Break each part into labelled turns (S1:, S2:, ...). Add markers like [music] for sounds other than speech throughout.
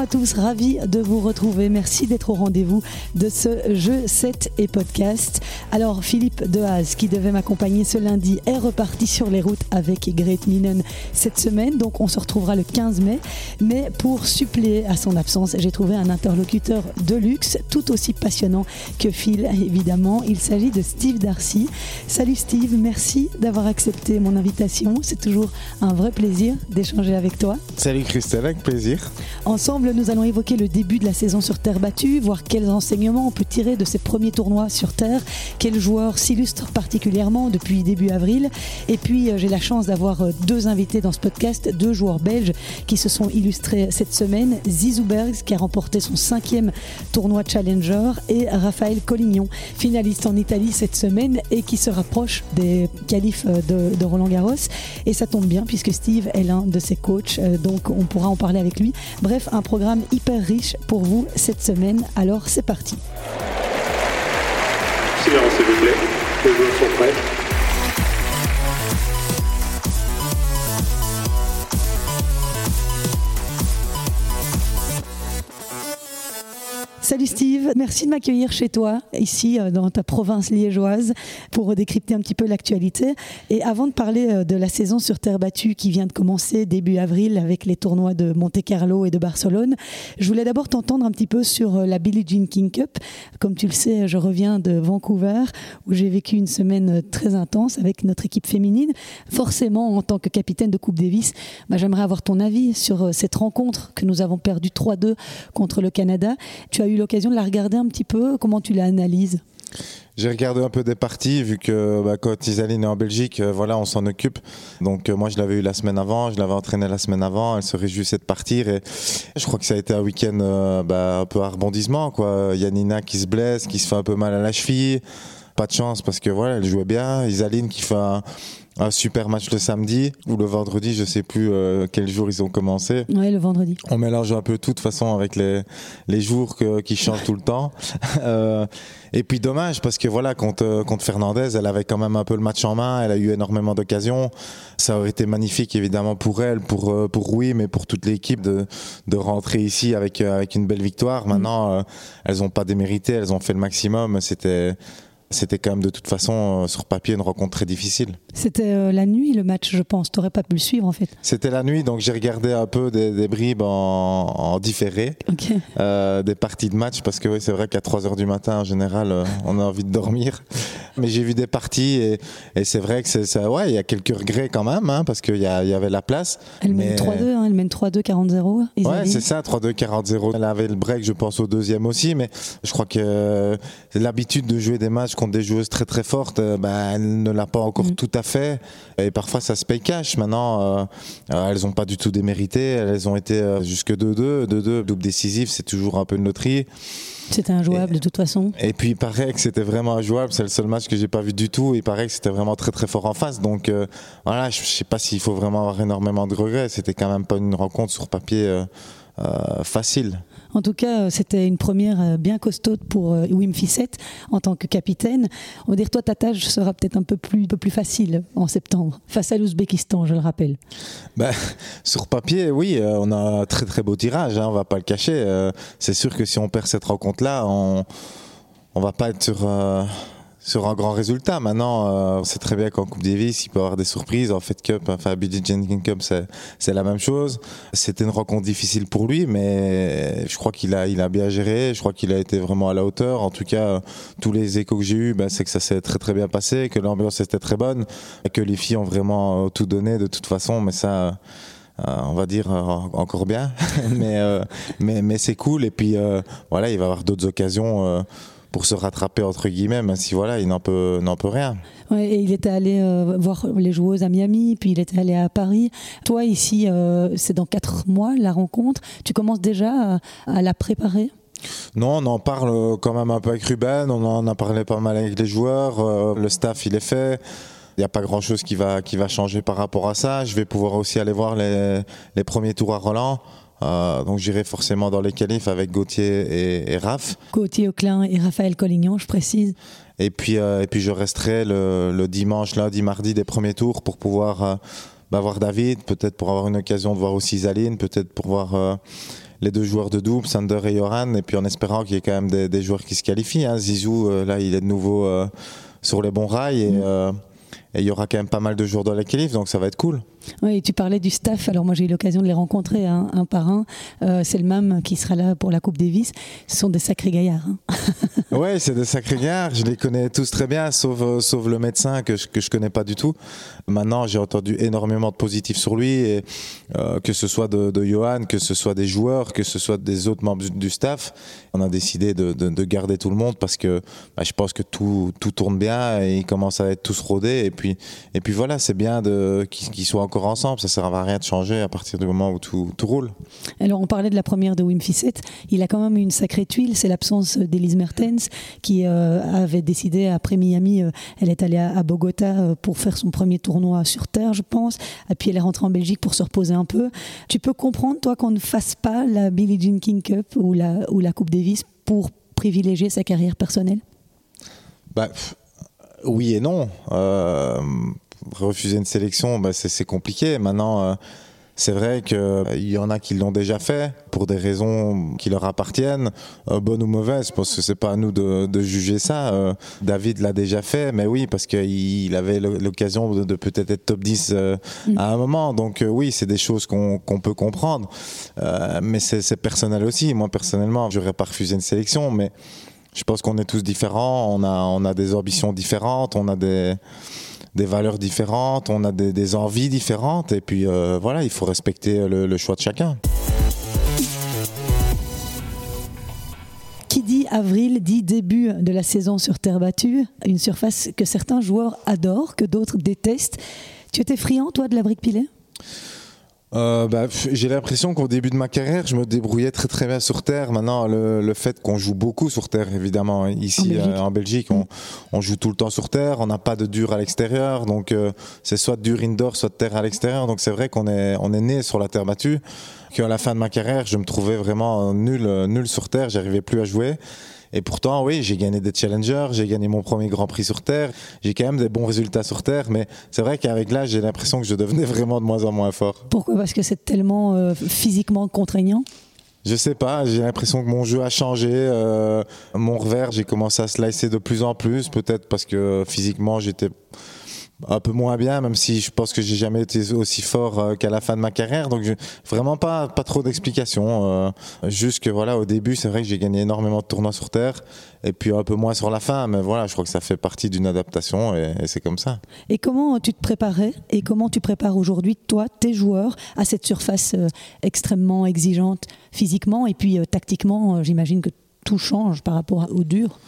S1: à tous, ravi de vous retrouver. Merci d'être au rendez-vous de ce jeu 7 et podcast. Alors Philippe Dehaze, qui devait m'accompagner ce lundi, est reparti sur les routes avec Great Minen cette semaine. Donc on se retrouvera le 15 mai. Mais pour suppléer à son absence, j'ai trouvé un interlocuteur de luxe, tout aussi passionnant que Phil, évidemment. Il s'agit de Steve Darcy. Salut Steve, merci d'avoir accepté mon invitation. C'est toujours un vrai plaisir d'échanger avec toi.
S2: Salut Christelle, avec plaisir.
S1: Ensemble, nous allons évoquer le début de la saison sur terre battue, voir quels enseignements on peut tirer de ces premiers tournois sur terre, quels joueurs s'illustrent particulièrement depuis début avril. Et puis, euh, j'ai la chance d'avoir euh, deux invités dans ce podcast, deux joueurs belges qui se sont illustrés cette semaine. Zizou Bergs, qui a remporté son cinquième tournoi Challenger, et Raphaël Collignon, finaliste en Italie cette semaine et qui se rapproche des qualifs euh, de, Roland Garros. Et ça tombe bien puisque Steve est l'un de ses coachs, donc on pourra en parler avec lui. Bref, un programme hyper riche pour vous cette semaine. Alors c'est parti.
S3: Silence s'il vous plaît. Les joueurs sont prêts.
S1: Salut Steve, merci de m'accueillir chez toi, ici euh, dans ta province liégeoise, pour décrypter un petit peu l'actualité. Et avant de parler euh, de la saison sur terre battue qui vient de commencer début avril avec les tournois de Monte Carlo et de Barcelone, je voulais d'abord t'entendre un petit peu sur euh, la Billie Jean King Cup. Comme tu le sais, je reviens de Vancouver où j'ai vécu une semaine très intense avec notre équipe féminine. Forcément, en tant que capitaine de Coupe Davis, bah, j'aimerais avoir ton avis sur cette rencontre que nous avons perdue 3-2 contre le Canada. Tu as eu l'occasion de la regarder un petit peu. Comment tu la analyses
S2: j'ai regardé un peu des parties vu que bah, quand Isaline est en Belgique, euh, voilà, on s'en occupe. Donc euh, moi je l'avais eu la semaine avant, je l'avais entraîné la semaine avant. Elle se réjouissait de partir et je crois que ça a été un week-end euh, bah, un peu à rebondissement quoi. Yanina qui se blesse, qui se fait un peu mal à la cheville. Pas de chance parce que voilà, elle jouait bien. Isaline qui fait un, un super match le samedi ou le vendredi, je sais plus euh, quel jour ils ont commencé.
S1: Oui, le vendredi.
S2: On mélange un peu tout de façon avec les, les jours que, qui changent tout le temps. [laughs] Euh, et puis dommage parce que voilà, contre, contre Fernandez, elle avait quand même un peu le match en main, elle a eu énormément d'occasions. Ça aurait été magnifique évidemment pour elle, pour, euh, pour Rui, mais pour toute l'équipe de, de rentrer ici avec, avec une belle victoire. Maintenant, elles n'ont pas démérité, elles ont fait le maximum. C'était c'était quand même de toute façon euh, sur papier une rencontre très difficile.
S1: C'était euh, la nuit le match, je pense. Tu n'aurais pas pu le suivre en fait.
S2: C'était la nuit, donc j'ai regardé un peu des, des bribes en, en différé,
S1: Ok.
S2: euh, des parties de match, parce que oui, c'est vrai qu'à 3 heures du matin, en général, on a envie de dormir. Mais j'ai vu des parties et, et c'est vrai que c'est ça, ouais, il y a quelques regrets quand même, hein, parce qu'il y, avait la place.
S1: Elle mène
S2: Mais-
S1: 3-2, hein, elle mène 3-2, 40-0.
S2: Ouais, c'est ça, 3-2, 40-0. Elle avait le break, je pense, au deuxième aussi, mais je crois que l'habitude de jouer des matchs contre des joueuses très très fortes, euh, bah, elle ne l'a pas encore
S1: Mhm.
S2: tout à fait. Et parfois, ça se paye cash. Maintenant, euh, euh, elles n'ont pas du tout démérité. Elles ont été jusque 2-2. 2-2, double décisif, c'est toujours un peu une loterie.
S1: C'était injouable de toute façon.
S2: Et puis, il paraît que c'était vraiment injouable. C'est le seul match que j'ai pas vu du tout. Il paraît que c'était vraiment très très fort en face. Donc, euh, voilà, je je sais pas s'il faut vraiment avoir énormément de regrets. C'était quand même pas une rencontre sur papier euh, euh, facile.
S1: En tout cas, euh, c'était une première euh, bien costaude pour euh, Wim Fissette en tant que capitaine. On va dire, toi, ta tâche sera peut-être un peu plus, facile en septembre, face à l'Ouzbékistan, je le rappelle.
S2: Ben, sur papier, oui, on a un très très beau tirage, hein, on va pas le cacher. C'est sûr que si on perd cette rencontre-là, on on va pas être sur sur un grand résultat. Maintenant, euh, on sait très bien qu'en Coupe Davis, il peut y avoir des surprises. En Fed Cup, enfin, Billie Jean King Cup, c'est la même chose. C'était une rencontre difficile pour lui, mais je crois qu'il a il a bien géré. Je crois qu'il a été vraiment à la hauteur. En tout cas, tous les échos que j'ai eus, ben, c'est que ça s'est très très bien passé, que l'ambiance était très bonne, que les filles ont vraiment euh, tout donné de toute façon. Mais ça. euh, on va dire euh, encore bien, [laughs] mais, euh, mais, mais c'est cool. Et puis euh, voilà, il va avoir d'autres occasions pour se rattraper entre guillemets, même si voilà, il n'en peut, n'en peut rien.
S1: Ouais, et il était allé euh, voir les joueuses à Miami, puis il était allé à Paris. Toi, ici, euh, c'est dans quatre mois la rencontre. Tu commences déjà à, à la préparer?
S2: Non, on en parle quand même un peu avec Ruben, on en a parlé pas mal avec les joueurs, euh, le staff il est fait. Il n'y a pas grand chose qui va, qui va changer par rapport à ça. Je vais pouvoir aussi aller voir les, les premiers tours à Roland. Euh, donc j'irai forcément dans les qualifs avec Gauthier et, et Raph.
S1: Gauthier Auclin et Raphaël Collignon, je précise.
S2: Et puis, euh, et puis je resterai le, le dimanche, lundi, mardi des premiers tours pour pouvoir euh, bah, voir David, peut-être pour avoir une occasion de voir aussi Zaline, peut-être pour voir les deux joueurs de double, Sander et Joran, et puis en espérant qu'il y ait quand même des, des joueurs qui se qualifient. Hein. Zizou, là, il est de nouveau sur les bons rails et, euh, et il y aura quand même pas mal de joueurs dans les qualifs, donc ça va être cool.
S1: Oui, tu parlais du staff. Alors moi j'ai eu l'occasion de les rencontrer un, un par un. Euh, c'est le même qui sera là pour la Coupe Davis. Ce sont des sacrés gaillards. hein. [laughs]
S2: Ouais, c'est des sacrés gars. Je les connais tous très bien, sauf, euh, sauf le médecin que je, que je connais pas du tout. Maintenant, j'ai entendu énormément de positifs sur lui, et, euh, que ce soit de, Johan, que ce soit des joueurs, que ce soit des autres membres du, staff. On a décidé de, de, de garder tout le monde parce que bah, je pense que tout, tourne bien et ils commencent à être tous rodés. Et puis, voilà, c'est bien qu'ils, qu'ils soient encore ensemble. Ça sert à rien de changer à partir du moment où tout, tout roule.
S1: Alors on parlait de la première de Wim Fissette. Il a quand même eu une sacrée tuile. C'est l'absence d'Elise Mertens qui euh, avait décidé après Miami. euh, elle est allée à, à Bogota euh, pour faire son premier tournoi sur terre, je pense. Et puis elle est rentrée en Belgique pour se reposer un peu. Tu peux comprendre toi qu'on ne fasse pas la Billie Jean King Cup ou la, ou la Coupe Davis pour privilégier sa carrière personnelle?
S2: Bah, oui et non. Euh, refuser une sélection, bah, c'est compliqué. Maintenant, euh, c'est vrai qu'il y en a qui l'ont déjà fait pour des raisons qui leur appartiennent, euh, bonnes ou mauvaises. Je pense que c'est pas à nous de, de juger ça. Euh, David l'a déjà fait, mais oui, parce qu'il avait l'occasion de, de peut-être être top 10 euh, à un moment. Donc euh, oui, c'est des choses qu'on peut comprendre. Euh, mais c'est c'est personnel aussi. Moi, personnellement, j'aurais pas refusé une sélection, mais je pense qu'on est tous différents, on a, on a des ambitions différentes, on a des, des valeurs différentes, on a des, envies différentes, et puis euh, voilà, il faut respecter le, le choix de chacun.
S1: Qui dit avril dit début de la saison sur terre battue, une surface que certains joueurs adorent, que d'autres détestent. Tu étais friand, toi, de la brique pilée?
S2: Euh, bah, J'ai l'impression qu'au début de ma carrière, je me débrouillais très très bien sur terre. Maintenant, le, le fait qu'on joue beaucoup sur terre, évidemment, ici
S1: En Belgique.
S2: euh, en Belgique, on, on joue tout le temps sur terre. On n'a pas de dur à l'extérieur, donc euh, c'est soit dur indoor, soit terre à l'extérieur. Donc c'est vrai qu'on est on est né sur la terre battue. Qu'à la fin de ma carrière, je me trouvais vraiment nul euh, nul sur terre. J'arrivais plus à jouer. Et pourtant, oui, j'ai gagné des challengers, j'ai gagné mon premier Grand Prix sur Terre, j'ai quand même des bons résultats sur Terre, mais c'est vrai qu'avec l'âge, j'ai l'impression que je devenais [laughs] vraiment de moins en moins fort.
S1: Pourquoi? Parce que c'est tellement euh, physiquement contraignant?
S2: Je sais pas, j'ai l'impression que mon jeu a changé. euh, mon revers, j'ai commencé à slicer de plus en plus, peut-être parce que physiquement j'étais un peu moins bien, même si je pense que j'ai jamais été aussi fort euh, qu'à la fin de ma carrière. Donc vraiment pas pas trop d'explications. euh, juste que voilà, au début, c'est vrai que j'ai gagné énormément de tournois sur terre, et puis un peu moins sur la fin. Mais voilà, je crois que ça fait partie d'une adaptation, et, c'est comme ça.
S1: Et comment tu te préparais et comment tu prépares aujourd'hui, toi, tes joueurs, à cette surface euh, extrêmement exigeante physiquement et puis tactiquement J'imagine que tout change par rapport au dur?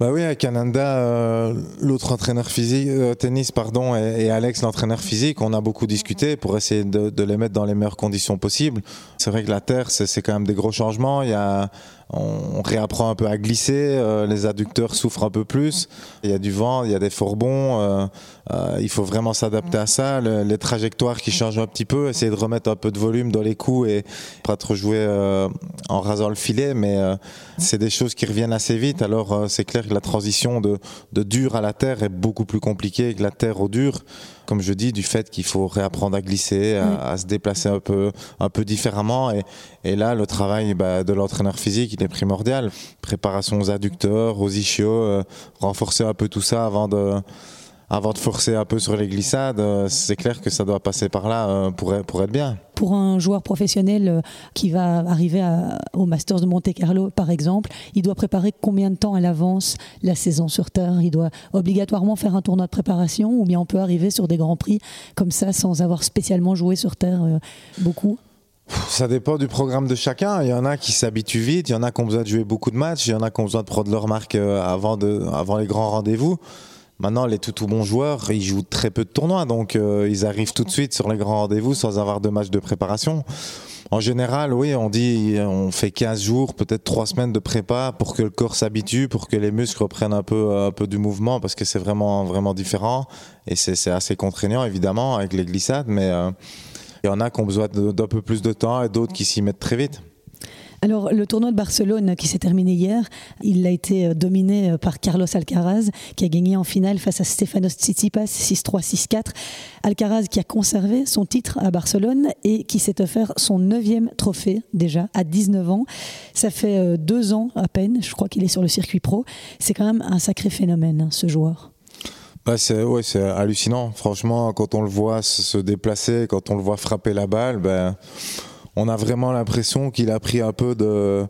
S2: Bah oui, à Canada, euh, l'autre entraîneur physique, euh, tennis, pardon, et, et Alex, l'entraîneur physique, on a beaucoup discuté pour essayer de, de les mettre dans les meilleures conditions possibles. C'est vrai que la terre, c'est c'est quand même des gros changements. Il y a, on, réapprend un peu à glisser, euh, les adducteurs souffrent un peu plus. Il y a du vent, il y a des fourgons. euh, euh, il faut vraiment s'adapter à ça. Le- les trajectoires qui changent un petit peu, essayer de remettre un peu de volume dans les coups et pas trop jouer en rasant le filet, mais c'est des choses qui reviennent assez vite. Alors c'est clair que la transition de, de dur à la terre est beaucoup plus compliquée que la terre au dur. Comme je dis, du fait qu'il faut réapprendre à glisser, à,
S1: Oui.
S2: à se déplacer un peu, un peu différemment. Et, et là, le travail bah, de l'entraîneur physique, il est primordial. Préparation aux adducteurs, aux ischios, euh, renforcer un peu tout ça avant de, avant de forcer un peu sur les glissades. Euh, C'est clair que ça doit passer par là euh, pour, être- pour être bien.
S1: Pour un joueur professionnel euh, qui va arriver à- au Masters de Monte Carlo, par exemple, il doit préparer combien de temps à l'avance la saison sur Terre? Il doit obligatoirement faire un tournoi de préparation ou bien on peut arriver sur des grands prix comme ça sans avoir spécialement joué sur Terre euh, beaucoup?
S2: Ça dépend du programme de chacun. Il y en a qui s'habituent vite, il y en a qui ont besoin de jouer beaucoup de matchs, il y en a qui ont besoin de prendre leur marque avant, de, avant les grands rendez-vous. Maintenant, les tout, tout bons joueurs, ils jouent très peu de tournois, donc euh, ils arrivent tout de suite sur les grands rendez-vous sans avoir de matchs de préparation. En général, oui, on dit on fait 15 jours, peut-être 3 semaines de prépa pour que le corps s'habitue, pour que les muscles reprennent un peu, un peu du mouvement, parce que c'est vraiment, vraiment différent. Et c'est assez contraignant, évidemment, avec les glissades, mais euh, il y en a qui ont besoin d'un peu plus de temps et d'autres qui s'y mettent très vite.
S1: Alors, le tournoi de Barcelone qui s'est terminé hier, il a été euh, dominé euh, par Carlos Alcaraz, qui a gagné en finale face à Stefanos Tsitsipas 6-3, 6-4. Alcaraz qui a conservé son titre à Barcelone et qui s'est offert son neuvième trophée déjà à 19 ans. Ça fait euh, deux ans à peine, je crois qu'il est sur le circuit pro. C'est quand même un sacré phénomène, hein, ce joueur.
S2: Bah, c'est hallucinant. Franchement, quand on le voit se déplacer, quand on le voit frapper la balle, ben on a vraiment l'impression qu'il a pris un peu de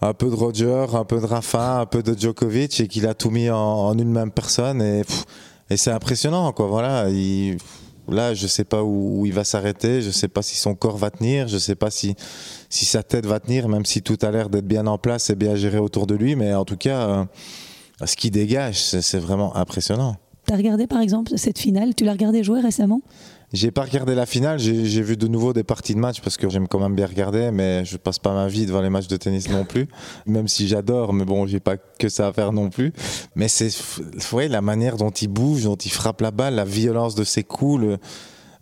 S2: un peu de Roger, un peu de Rafa, un peu de Djokovic et qu'il a tout mis en, une même personne et, c'est impressionnant quoi. Voilà, il, là je sais pas où, il va s'arrêter, je sais pas si son corps va tenir, je sais pas si sa tête va tenir, même si tout a l'air d'être bien en place et bien géré autour de lui, mais en tout cas euh, ce qu'il dégage, c'est vraiment impressionnant.
S1: Tu as regardé par exemple cette finale? Tu l'as regardé jouer récemment?
S2: J'ai pas regardé la finale, j'ai vu de nouveau des parties de match parce que j'aime quand même bien regarder, mais je passe pas ma vie devant les matchs de tennis non plus, même si j'adore, mais bon, j'ai pas que ça à faire non plus. Mais c'est ouais, la manière dont il bouge, dont il frappe la balle, la violence de ses coups,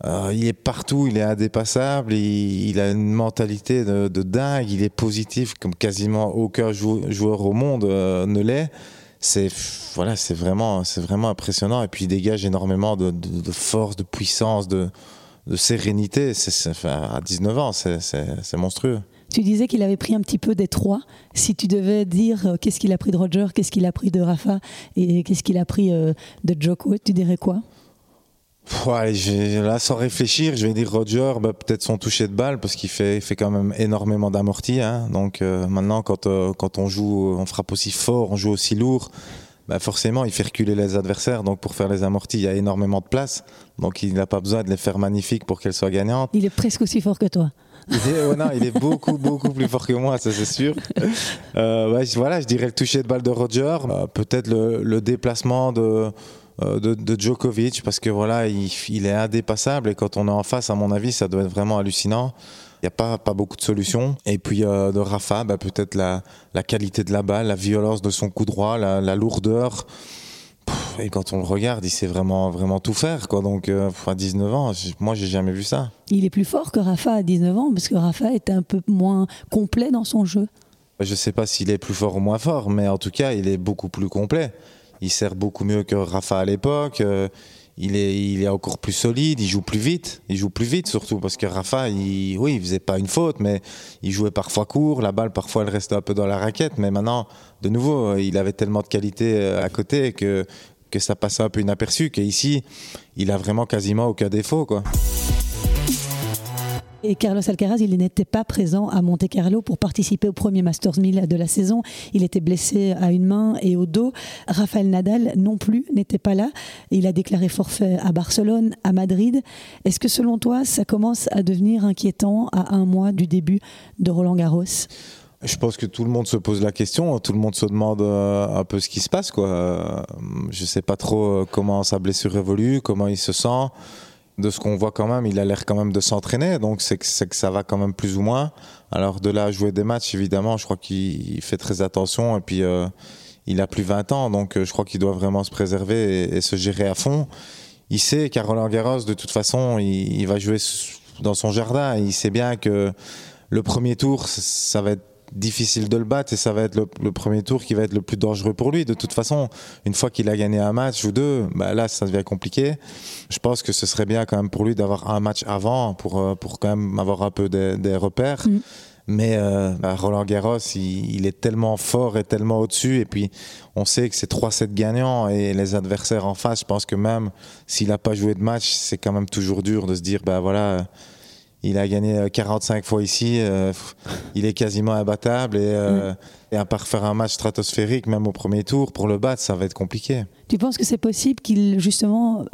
S2: euh, il est partout, il est indépassable, il, a une mentalité de, dingue, il est positif comme quasiment aucun joueur au monde euh, ne l'est c'est voilà, c'est vraiment, c'est vraiment impressionnant. Et puis il dégage énormément de, force, de puissance, de, sérénité. C'est, à 19 ans, c'est monstrueux.
S1: Tu disais qu'il avait pris un petit peu des trois. Si tu devais dire euh, qu'est-ce qu'il a pris de Roger, qu'est-ce qu'il a pris de Rafa et qu'est-ce qu'il a pris euh, de Joko, tu dirais quoi?
S2: Ouais, là, sans réfléchir, je vais dire Roger, bah, peut-être son toucher de balle, parce qu'il fait, fait quand même énormément d'amortis. Hein. Donc euh, maintenant, quand, euh, quand on joue, on frappe aussi fort, on joue aussi lourd, bah, forcément, il fait reculer les adversaires. Donc pour faire les amortis, il y a énormément de place. Donc il n'a pas besoin de les faire magnifiques pour qu'elles soient gagnantes.
S1: Il est presque aussi fort que toi.
S2: Il est, non, il est beaucoup, [laughs] beaucoup plus fort que moi, ça c'est sûr. Euh, ouais, voilà, je dirais le toucher de balle de Roger, peut-être le, le déplacement de euh, de, Djokovic parce que voilà, il, est indépassable et quand on est en face, à mon avis, ça doit être vraiment hallucinant. Il n'y a pas, pas beaucoup de solutions. Et puis euh, de Rafa, bah, peut-être la, la, qualité de la balle, la violence de son coup droit, la, lourdeur. Et quand on le regarde, il sait vraiment, vraiment tout faire. Quoi. Donc euh, à 19 ans, moi, j'ai jamais vu ça.
S1: Il est plus fort que Rafa à 19 ans parce que Rafa est un peu moins complet dans son jeu.
S2: Je ne sais pas s'il est plus fort ou moins fort, mais en tout cas, il est beaucoup plus complet il sert beaucoup mieux que Rafa à l'époque. Euh, il est, encore plus solide, il joue plus vite, il joue plus vite surtout parce que Rafa, oui, il faisait pas une faute, mais il jouait parfois court, la balle parfois elle restait un peu dans la raquette, mais maintenant, de nouveau, euh, il avait tellement de qualité euh, à côté que que ça passait un peu inaperçu, qu'ici, il a vraiment quasiment aucun défaut, quoi.
S1: Et Carlos Alcaraz, il n'était pas présent à Monte Carlo pour participer au premier Masters 1000 de la saison. Il était blessé à une main et au dos. Rafael Nadal non plus n'était pas là. Il a déclaré forfait à Barcelone, à Madrid. Est-ce que selon toi, ça commence à devenir inquiétant à un mois du début de Roland Garros?
S2: Je pense que tout le monde se pose la question, tout le monde se demande euh, un peu ce qui se passe. Quoi. Je ne sais pas trop euh, comment sa blessure évolue, comment il se sent de ce qu'on voit quand même, il a l'air quand même de s'entraîner, donc c'est que, ça va quand même plus ou moins. Alors de là à jouer des matchs, évidemment, je crois qu'il fait très attention et puis euh, il a plus 20 ans, donc euh, je crois qu'il doit vraiment se préserver et, se gérer à fond. Il sait qu'à Roland Garros, de toute façon, il, il, va jouer dans son jardin. Il sait bien que le premier tour, ça va être difficile de le battre et ça va être le, premier tour qui va être le plus dangereux pour lui. De toute façon, une fois qu'il a gagné un match ou deux, bah là, ça devient compliqué. Je pense que ce serait bien quand même pour lui d'avoir un match avant pour, euh, pour quand même avoir un peu des, repères. Mm. Mais euh, bah, Roland Garros, il, est tellement fort et tellement au-dessus. Et puis, on sait que c'est 3-7 gagnants et les adversaires en face, je pense que même s'il n'a pas joué de match, c'est quand même toujours dur de se dire, bah voilà il a gagné 45 euh, fois ici. Euh, il est quasiment imbattable. Et, euh, mm. et, à part faire un match stratosphérique, même au premier tour, pour le battre, ça va être compliqué.
S1: Tu penses que c'est possible qu'il, justement,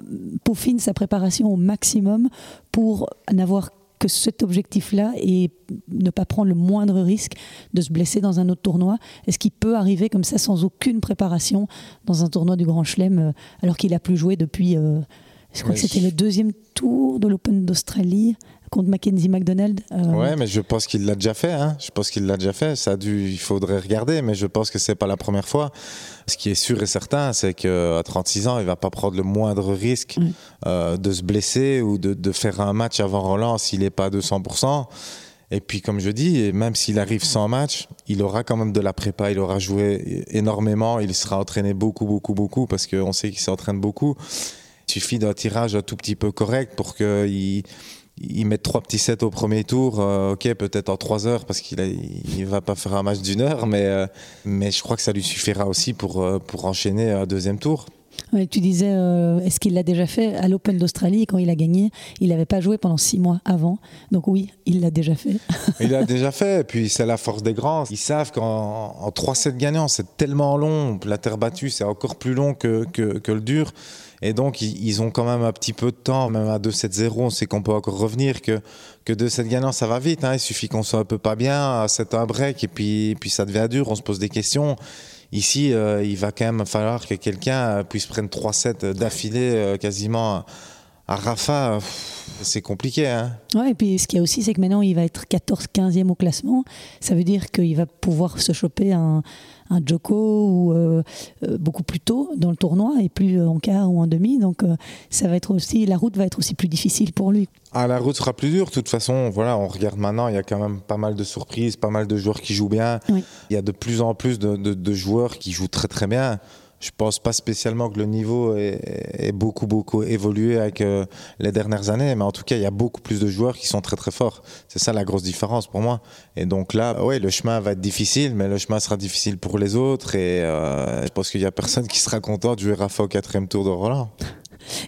S1: peaufine sa préparation au maximum pour n'avoir que cet objectif-là et ne pas prendre le moindre risque de se blesser dans un autre tournoi? Est-ce qu'il peut arriver comme ça sans aucune préparation dans un tournoi du Grand Chelem alors qu'il a plus joué depuis... je crois que c'était le deuxième tour de l'Open d'Australie? Contre Mackenzie McDonald.
S2: Euh, ouais, mais je pense qu'il l'a déjà fait. Hein. Je pense qu'il l'a déjà fait. Ça a dû, il faudrait regarder, mais je pense que c'est pas la première fois. Ce qui est sûr et certain, c'est qu'à 36 ans, il va pas prendre le moindre risque euh, de se blesser ou de, de, faire un match avant Roland s'il n'est pas à 200%. Et puis, comme je dis, même s'il arrive sans match, il aura quand même de la prépa, il aura joué énormément, il sera entraîné beaucoup, beaucoup, beaucoup, parce qu'on sait qu'il s'entraîne beaucoup. Il suffit d'un tirage un tout petit peu correct pour qu'il il met trois petits sets au premier tour, euh, ok, peut-être en trois heures parce qu'il ne va pas faire un match d'une heure, mais, euh, je crois que ça lui suffira aussi pour, euh, pour enchaîner un deuxième tour.
S1: Tu disais, est-ce qu'il l'a déjà fait à l'Open d'Australie quand il a gagné? Il n'avait pas joué pendant six mois avant, donc oui, il l'a déjà fait. [laughs]
S2: il l'a [laughs] déjà fait, et puis c'est la force des grands. Ils savent qu'en trois sets gagnants, c'est tellement long, la terre battue, c'est encore plus long que, que, que le dur. Et donc, ils, ont quand même un petit peu de temps, même à 2-7-0, on sait qu'on peut encore revenir, que, que 2-7 gagnants, ça va vite. Hein. Il suffit qu'on soit un peu pas bien, c'est un break, et puis, puis ça devient dur, on se pose des questions. Ici, euh, il va quand même falloir que quelqu'un puisse prendre 3 sets d'affilée euh, quasiment à Rafa. C'est compliqué. Hein
S1: ouais, et puis ce qu'il y a aussi, c'est que maintenant, il va être 14-15e au classement. Ça veut dire qu'il va pouvoir se choper un un Joko ou euh, euh, beaucoup plus tôt dans le tournoi et plus en quart ou en demi. Donc euh, ça va être aussi la route va être aussi plus difficile pour lui.
S2: Ah, la route sera plus dure. De toute façon, voilà, on regarde maintenant, il y a quand même pas mal de surprises, pas mal de joueurs qui jouent bien. Il y a de plus en plus de joueurs qui jouent très très bien. Je pense pas spécialement que le niveau ait, beaucoup beaucoup évolué avec euh, les dernières années, mais en tout cas il y a beaucoup plus de joueurs qui sont très très forts. C'est ça la grosse différence pour moi. Et donc là, ouais, le chemin va être difficile, mais le chemin sera difficile pour les autres. Et euh, je pense qu'il y a personne qui sera content de jouer Rafa au quatrième tour de Roland.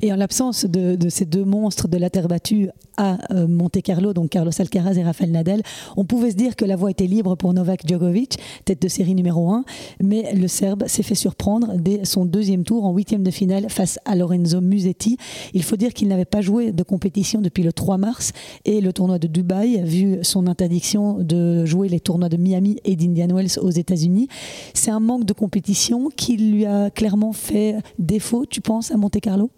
S1: Et en l'absence de, ces deux monstres de la terre battue à euh, Monte Carlo, donc Carlos Alcaraz et Rafael Nadal, on pouvait se dire que la voie était libre pour Novak Djokovic, tête de série numéro 1, mais le Serbe s'est fait surprendre dès son deuxième tour en huitième de finale face à Lorenzo Musetti. Il faut dire qu'il n'avait pas joué de compétition depuis le 3 mars et le tournoi de Dubaï, vu son interdiction de jouer les tournois de Miami et d'Indian Wells aux États-Unis. C'est un manque de compétition qui lui a clairement fait défaut, tu penses, à Monte Carlo?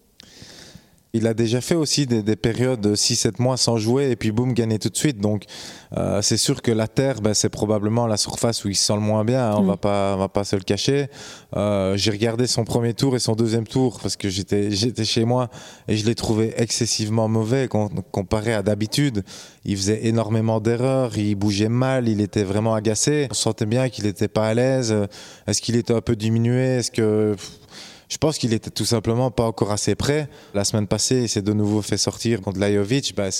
S2: Il a déjà fait aussi des, périodes de 6-7 mois sans jouer et puis boum, gagner tout de suite. Donc euh, c'est sûr que la terre, ben, c'est probablement la surface où il se sent le moins bien. Hein. on va pas, on va pas se le cacher. Euh, j'ai regardé son premier tour et son deuxième tour parce que j'étais, j'étais chez moi et je l'ai trouvé excessivement mauvais comparé à d'habitude. Il faisait énormément d'erreurs, il bougeait mal, il était vraiment agacé. On sentait bien qu'il n'était pas à l'aise. Est-ce qu'il était un peu diminué? Est-ce que je pense qu'il était tout simplement pas encore assez prêt. La semaine passée, il s'est de nouveau fait sortir contre Lajovic. Bah,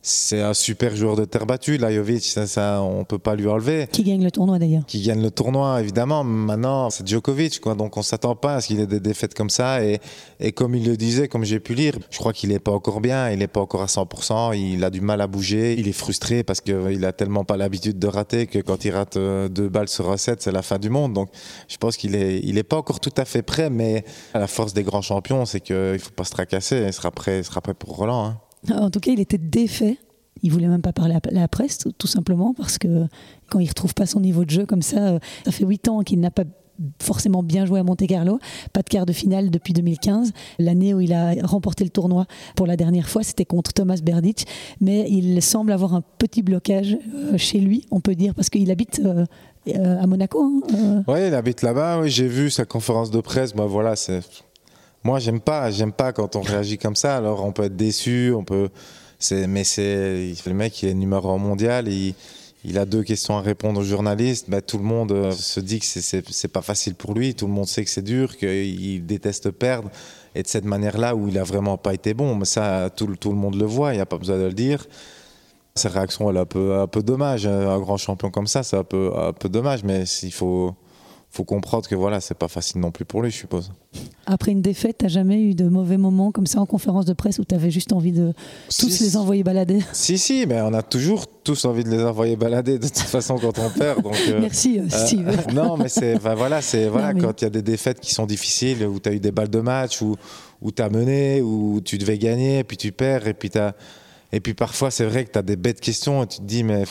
S2: c'est un super joueur de terre battue, Lajovic, ça, ça, on peut pas lui enlever.
S1: Qui gagne le tournoi d'ailleurs
S2: Qui gagne le tournoi, évidemment. Maintenant, c'est Djokovic, quoi. Donc on s'attend pas à ce qu'il ait des défaites comme ça. Et, et comme il le disait, comme j'ai pu lire, je crois qu'il est pas encore bien, il est pas encore à 100%, il a du mal à bouger, il est frustré parce qu'il a tellement pas l'habitude de rater que quand il rate euh, deux balles sur un set, c'est la fin du monde. Donc je pense qu'il est, il est pas encore tout à fait prêt, mais la force des grands champions, c'est qu'il faut pas se tracasser, il sera prêt, il sera prêt pour Roland. Hein. [laughs]
S1: En tout cas, il était défait. Il voulait même pas parler à la presse, tout simplement, parce que quand il retrouve pas son niveau de jeu comme ça, euh, ça fait huit ans qu'il n'a pas forcément bien joué à Monte Carlo, pas de quart de finale depuis 2015. L'année où il a remporté le tournoi pour la dernière fois, c'était contre Thomas Berdych, mais il semble avoir un petit blocage euh, chez lui, on peut dire, parce qu'il habite euh, à Monaco.
S2: Hein, oui, il habite là-bas. Oui, j'ai vu sa conférence de presse. Moi, voilà, c'est moi, j'aime pas, j'aime pas quand on réagit comme ça. Alors, on peut être déçu, on peut. Mais c'est le mec, il est numéro un mondial. Il, a deux questions à répondre aux journalistes. Bah, tout le monde euh, se dit que c'est pas facile pour lui. Tout le monde sait que c'est dur, qu'il déteste perdre. Et de cette manière-là, où il a vraiment pas été bon, mais ça, tout, le monde le voit. Il n'y a pas besoin de le dire. Sa réaction, elle est un peu, dommage. Un grand champion comme ça, c'est un un peu dommage. Mais il faut faut comprendre que voilà, c'est pas facile non plus pour lui, je suppose.
S1: Après une défaite, t'as jamais eu de mauvais moments comme ça en conférence de presse où tu avais juste envie de tous les envoyer balader?
S2: Si, si, mais on a toujours tous envie de les envoyer balader de toute façon quand on perd. Donc,
S1: euh, Merci, euh, euh, Steve. [laughs]
S2: non, mais c'est voilà, c'est voilà, quand il y a des défaites qui sont difficiles, où tu as eu des balles de match, où, où tu as mené, où tu devais gagner, puis tu perds, et puis tu Et puis parfois, c'est vrai que tu as des bêtes questions et tu te dis, mais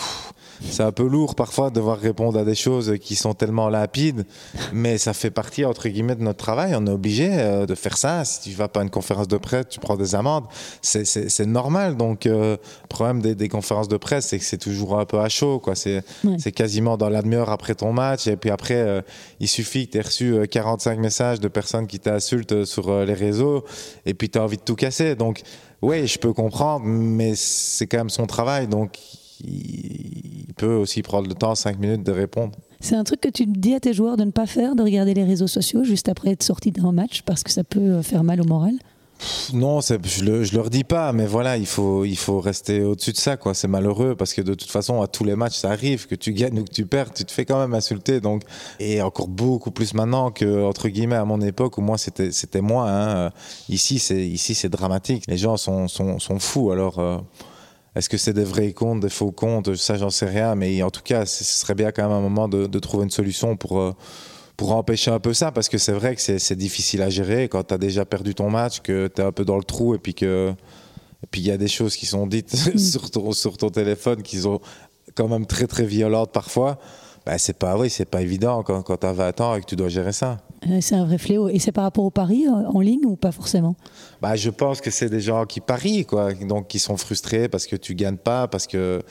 S2: c'est un peu lourd parfois de devoir répondre à des choses qui sont tellement lapides, mais ça fait partie, entre guillemets, de notre travail. On est obligé euh, de faire ça. Si tu vas pas à une conférence de presse, tu prends des amendes. C'est normal. Donc, euh, le problème des, conférences de presse, c'est que c'est toujours un peu à chaud. C'est quasiment dans la demi-heure après ton match. Et puis après, euh, il suffit que tu aies reçu 45 messages de personnes qui t'insultent sur les réseaux, et puis tu as envie de tout casser. Donc, oui, je peux comprendre, mais c'est quand même son travail. Donc, il, peut aussi prendre le temps, 5 minutes, de répondre.
S1: C'est un truc que tu dis à tes joueurs de ne pas faire, de regarder les réseaux sociaux juste après être sorti d'un match parce que ça peut euh, faire mal au moral?
S2: Non, je le, je leur dis pas, mais voilà, il faut, il faut rester au-dessus de ça, quoi. C'est malheureux parce que de toute façon, à tous les matchs, ça arrive que tu gagnes ou que tu perds, tu te fais quand même insulter. Donc, et encore beaucoup plus maintenant que entre guillemets à mon époque où moi c'était, c'était moi. Hein. Ici, c'est, ici, c'est dramatique. Les gens sont, sont, sont fous. Alors. Euh, est-ce que c'est des vrais comptes, des faux comptes Ça, j'en sais rien. Mais en tout cas, ce serait bien quand même un moment de, de trouver une solution pour, euh, pour empêcher un peu ça. Parce que c'est vrai que c'est difficile à gérer quand tu as déjà perdu ton match, que tu es un peu dans le trou et puis que. Et puis il y a des choses qui sont dites [laughs] [laughs] sur, ton, sur ton téléphone qui sont quand même très très violentes parfois. Bah, c'est pas oui, c'est pas évident quand, quand tu as 20 ans et que tu dois gérer ça.
S1: Euh, c'est un vrai fléau. Et c'est par rapport au pari euh, en ligne ou pas forcément?
S2: Bah, Je pense que c'est des gens qui parient, quoi, donc qui sont frustrés parce que tu gagnes pas, parce que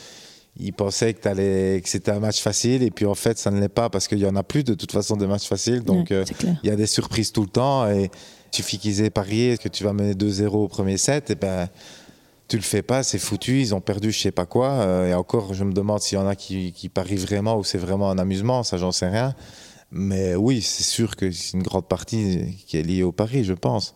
S2: ils pensaient que, allais, que c'était un match facile et puis en fait ça ne l'est pas parce qu'il y en a plus de toute façon des matchs faciles donc euh, il y a des surprises tout le temps et il suffit qu'ils aient parié que tu vas mener 2-0 au premier set et ben tu le fais pas, c'est foutu, ils ont perdu je sais pas quoi. Euh, et encore, je me demande s'il y en a qui, qui parient vraiment ou c'est vraiment un amusement, ça j'en sais rien. Mais oui, c'est sûr que c'est une grande partie qui est liée au pari, je pense.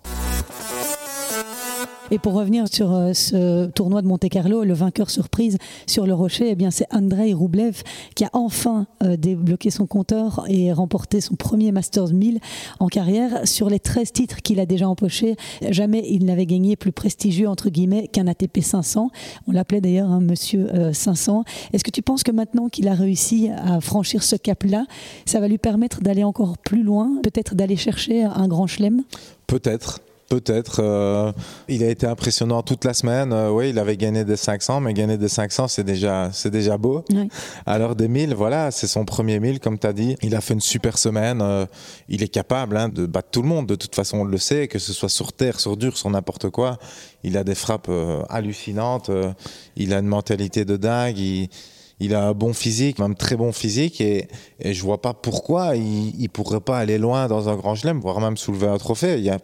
S1: Et pour revenir sur euh, ce tournoi de Monte-Carlo, le vainqueur surprise sur le rocher, eh bien c'est Andrei Roublev qui a enfin euh, débloqué son compteur et remporté son premier Masters 1000 en carrière. Sur les 13 titres qu'il a déjà empochés, jamais il n'avait gagné plus prestigieux entre guillemets qu'un ATP 500. On l'appelait d'ailleurs un monsieur 500. Euh, Est-ce que tu penses que maintenant qu'il a réussi à franchir ce cap-là, ça va lui permettre d'aller encore plus loin, peut-être d'aller chercher un grand chelem?
S2: Peut-être. Peut-être. Euh, il a été impressionnant toute la semaine. Euh, oui, il avait gagné des 500, mais gagner des 500, c'est déjà, c'est déjà beau. Alors des 1000, voilà, c'est son premier 1000, comme tu as dit. Il a fait une super semaine. Euh, il est capable hein, de battre tout le monde. De toute façon, on le sait, que ce soit sur terre, sur dur, sur n'importe quoi. Il a des frappes hallucinantes. il a une mentalité de dingue. Il, a un bon physique, même très bon physique, et, et je vois pas pourquoi il, il pourrait pas aller loin dans un grand chelem, voire même soulever un trophée. Il y a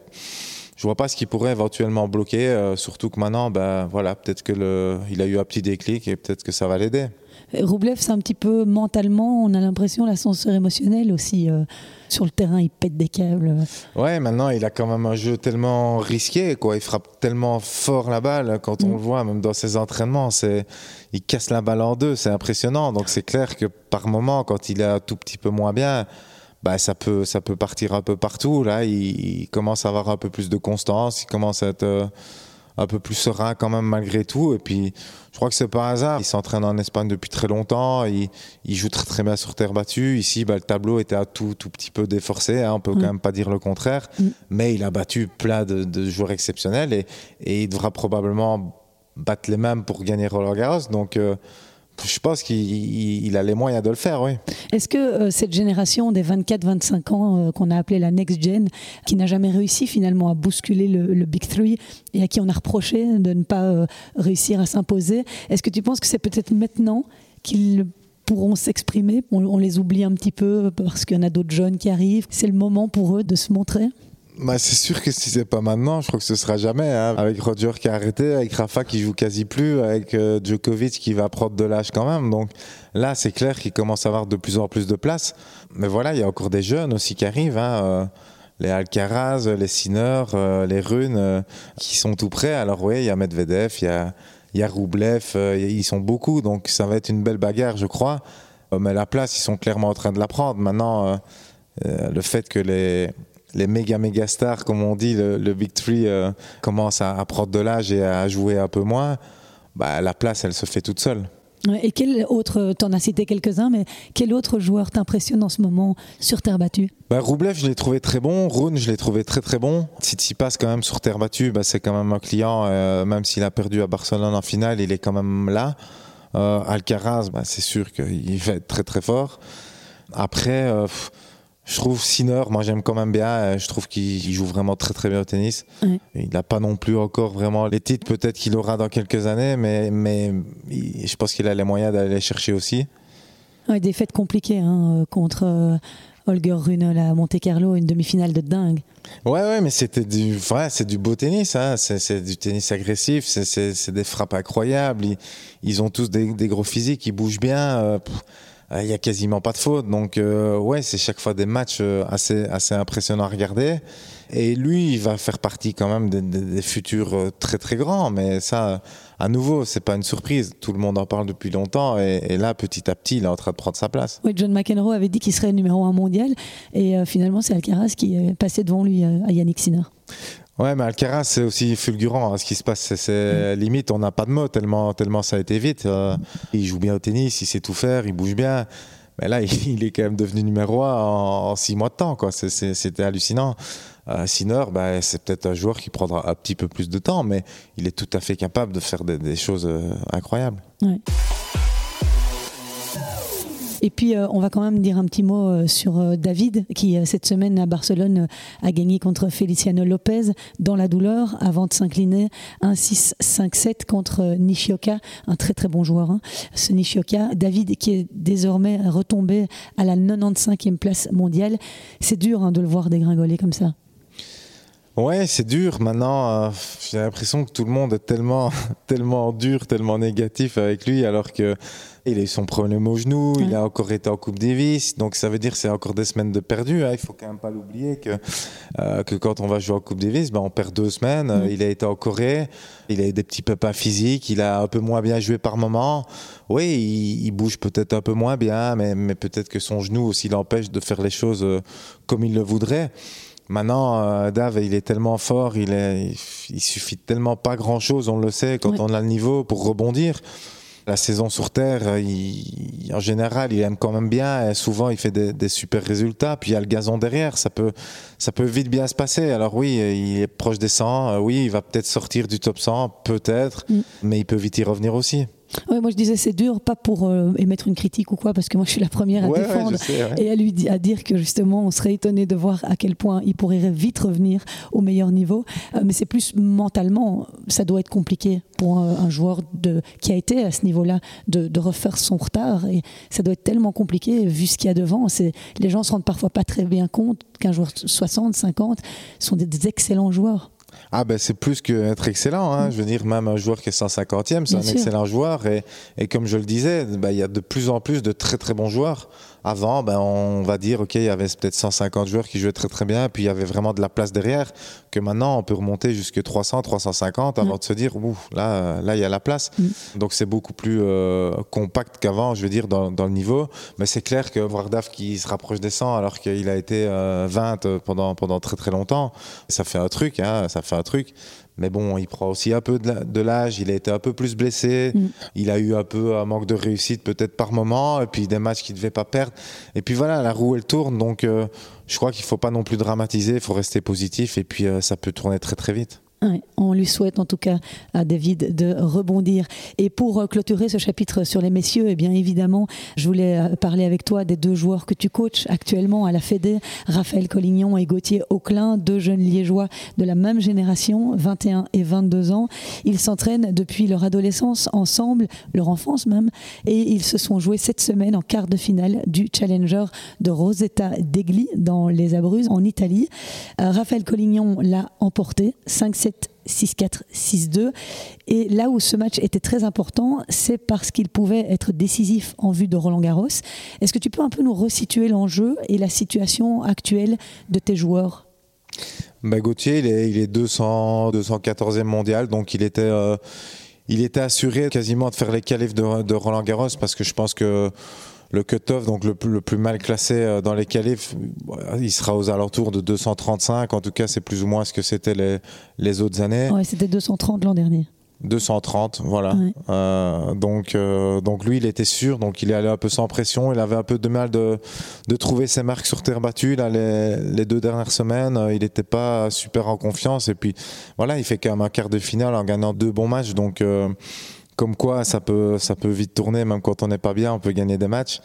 S2: je vois pas ce qui pourrait éventuellement bloquer, euh, surtout que maintenant, ben voilà, peut-être que le, il a eu un petit déclic et peut-être que ça va l'aider.
S1: Roublev, c'est un petit peu mentalement, on a l'impression l'ascenseur émotionnel aussi. Euh, sur le terrain, il pète des câbles.
S2: Ouais, maintenant, il a quand même un jeu tellement risqué, quoi. Il frappe tellement fort la balle quand on mm. le voit, même dans ses entraînements. C'est, il casse la balle en deux, c'est impressionnant. Donc c'est clair que par moment, quand il est un tout petit peu moins bien, bah, ça, peut, ça peut partir un peu partout. Là, il, commence à avoir un peu plus de constance, il commence à être euh, un peu plus serein quand même malgré tout. Et puis, je crois que c'est pas hasard. Il s'entraîne en Espagne depuis très longtemps. Il, il, joue très très bien sur terre battue. Ici, bah, le tableau était un tout, tout petit peu déforcé. Hein, on peut mm. quand même pas dire le contraire. Mm. Mais il a battu plein de, joueurs exceptionnels et, et, il devra probablement battre les mêmes pour gagner Roland Garros. Donc, euh, je pense qu'il a les moyens de le faire, oui.
S1: Est-ce que euh, cette génération des 24-25 ans euh, qu'on a appelée la next gen, qui n'a jamais réussi finalement à bousculer le, Big Three et à qui on a reproché de ne pas euh, réussir à s'imposer, est-ce que tu penses que c'est peut-être maintenant qu'ils pourront s'exprimer? On, les oublie un petit peu parce qu'il y en a d'autres jeunes qui arrivent. C'est le moment pour eux de se montrer?
S2: Bah, c'est sûr que si c'est pas maintenant, je crois que ce sera jamais. Hein. Avec Roger qui a arrêté, avec Rafa qui joue quasi plus, avec euh, Djokovic qui va prendre de l'âge quand même. Donc là, c'est clair qu'il commence à avoir de plus en plus de place. Mais voilà, il y a encore des jeunes aussi qui arrivent. Hein, euh, les Alcaraz, les Sinner, euh, les Runes, qui sont tout prêts. Alors oui, il y a Medvedev, il y a, y a Roublev, ils sont beaucoup. Donc ça va être une belle bagarre, je crois. mais la place, ils sont clairement en train de la prendre. Maintenant, le fait que les les méga méga stars, comme on dit, le, le Big Three euh, commence à, prendre de l'âge et à jouer un peu moins, bah, la place, elle se fait toute seule.
S1: Et quel autre, t'en as cité quelques-uns, mais quel autre joueur t'impressionne en ce moment sur terre battue?
S2: Bah, Roublev, je l'ai trouvé très bon. Rune, je l'ai trouvé très très bon. passe quand même sur terre battue, bah, c'est quand même un client, euh, même s'il a perdu à Barcelone en finale, il est quand même là. Euh, Alcaraz, bah, c'est sûr qu'il va être très très fort. Après, je trouve Sinner, moi j'aime quand même bien. Euh, je trouve qu'il joue vraiment très très bien au tennis. Il n'a pas non plus encore vraiment les titres, peut-être qu'il aura dans quelques années, mais, mais je pense qu'il a les moyens d'aller les chercher aussi.
S1: Ouais, des fêtes compliquées hein, euh, contre euh, Holger Rune à Monte Carlo, une demi-finale de dingue.
S2: Ouais, ouais, mais c'était du, vrai, c'est du beau tennis, hein. c'est du tennis agressif, c'est des frappes incroyables. Ils, ils ont tous des, des, gros physiques, ils bougent bien. Euh, il y a quasiment pas de faute, donc euh, ouais, c'est chaque fois des matchs euh, assez assez impressionnants à regarder. Et lui, il va faire partie quand même des, futurs très très grands, mais ça, à nouveau, c'est pas une surprise. Tout le monde en parle depuis longtemps, et, là, petit à petit, il est en train de prendre sa place.
S1: Oui, John McEnroe avait dit qu'il serait numéro un mondial, et euh, finalement, c'est Alcaraz qui est passé devant lui euh, à Yannick Sinner.
S2: Ouais, mais Alcaraz, c'est aussi fulgurant. Hein, ce qui se passe, c'est mmh. limite, on n'a pas de mots tellement, tellement ça a été vite. Euh, il joue bien au tennis, il sait tout faire, il bouge bien. Mais là, [laughs] il est quand même devenu numéro un en, en six mois de temps. C'était hallucinant. Euh, Sinner, bah, c'est peut-être un joueur qui prendra un petit peu plus de temps, mais il est tout à fait capable de faire des, des choses euh, incroyables.
S1: Ouais. Et puis, euh, on va quand même dire un petit mot euh, sur euh, David, qui cette semaine à Barcelone a gagné contre Feliciano Lopez dans la douleur avant de s'incliner 1-6, 5-7 contre Nishioka, un très très bon joueur. Hein. Ce Nishioka, David qui est désormais retombé à la 95e place mondiale. C'est dur hein, de le voir dégringoler comme ça.
S2: Ouais, c'est dur. Maintenant, euh, j'ai l'impression que tout le monde est tellement, [laughs] tellement dur, tellement négatif avec lui, alors que il a eu son problème au genou, ouais. il a encore été en Coupe Davis, donc ça veut dire que c'est encore des semaines de perdu. Hein. Il faut quand même pas l'oublier que euh, que quand on va jouer en Coupe Davis, ben on perd deux semaines. Ouais. Il a été en Corée, il a eu des petits pépins physiques, il a un peu moins bien joué par moment. Oui, il, il bouge peut-être un peu moins bien, mais, mais peut-être que son genou aussi l'empêche de faire les choses euh, comme il le voudrait. Maintenant, euh, Dave, il est tellement fort, il, est, il, suffit tellement pas grand-chose, on le sait, quand ouais. on a le niveau pour rebondir. La saison sur Terre, il, en général, il aime quand même bien. Et souvent, il fait des, des, super résultats. Puis il y a le gazon derrière, ça peut, ça peut vite bien se passer. Alors oui, il est proche des 100. Oui, il va peut-être sortir du top 100, peut-être, mm. mais il peut vite y revenir aussi.
S1: Ouais, moi je disais c'est dur, pas pour euh, émettre une critique ou quoi, parce que moi je suis la première à
S2: ouais,
S1: défendre
S2: ouais, sais, ouais.
S1: et à lui à dire que justement on serait étonné de voir à quel point il pourrait vite revenir au meilleur niveau. Euh, mais c'est plus mentalement, ça doit être compliqué pour un, un joueur de, qui a été à ce niveau-là de, de, refaire son retard et ça doit être tellement compliqué vu ce qu'il y a devant. Les gens se rendent parfois pas très bien compte qu'un joueur 60, 50 sont des, des excellents joueurs.
S2: Ah ben c'est plus qu'être excellent. Hein. Je veux dire, même un joueur qui est 150e, c'est un sûr. excellent joueur. Et, et, comme je le disais, ben, il y a de plus en plus de très très bons joueurs. Avant, ben, on va dire, ok, il y avait peut-être 150 joueurs qui jouaient très très bien, puis il y avait vraiment de la place derrière. Que maintenant, on peut remonter jusqu'à 300, 350 avant mmh. de se dire, ouf, là, là, il y a la place. Mmh. Donc c'est beaucoup plus euh, compact qu'avant, je veux dire, dans, dans le niveau. Mais c'est clair que voir Daf qui se rapproche des 100 alors qu'il a été euh, 20 pendant pendant très très longtemps, ça fait un truc, hein, ça fait un truc. Mais bon, il prend aussi un peu de l'âge, il a été un peu plus blessé, mm. il a eu un peu un manque de réussite peut-être par moment, et puis des matchs qu'il ne devait pas perdre. Et puis voilà, la roue elle tourne, donc euh, je crois qu'il ne faut pas non plus dramatiser, il faut rester positif, et puis euh, ça peut tourner très très vite.
S1: On lui souhaite en tout cas à David de rebondir. Et pour euh, clôturer ce chapitre sur les messieurs, eh bien évidemment, je voulais euh, parler avec toi des deux joueurs que tu coaches actuellement à la Fédé, Raphaël Collignon et Gauthier Auclin, deux jeunes liégeois de la même génération, 21 et 22 ans. Ils s'entraînent depuis leur adolescence ensemble, leur enfance même, et ils se sont joués cette semaine en quart de finale du Challenger de Rosetta Degli dans les Abruzzes en Italie. Euh, Raphaël Collignon l'a emporté 5-7 6-4, 6-2. Et là où ce match était très important, c'est parce qu'il pouvait être décisif en vue de Roland Garros. Est-ce que tu peux un peu nous resituer l'enjeu et la situation actuelle de tes joueurs?
S2: Bah, Gauthier, il est, il est 200, 214e mondial, donc il était, euh, il était assuré quasiment de faire les qualifs de Roland Garros parce que je pense que le cut-off, donc le plus, le plus, mal classé euh, dans les qualifs, il sera aux alentours de 235. En tout cas, c'est plus ou moins ce que c'était les, les autres années.
S1: C'était 230 l'an dernier.
S2: 230, voilà. Ouais. Euh, donc, euh, donc lui, il était sûr, donc il est allé un peu sans pression. Il avait un peu de mal de, de trouver ses marques sur terre battue. Là, les, les deux dernières semaines, il n'était pas super en confiance. Et puis, voilà, il fait quand même un quart de finale en gagnant deux bons matchs. Donc, euh, comme quoi ça peut, ça peut vite tourner, même quand on n'est pas bien, on peut gagner des matchs.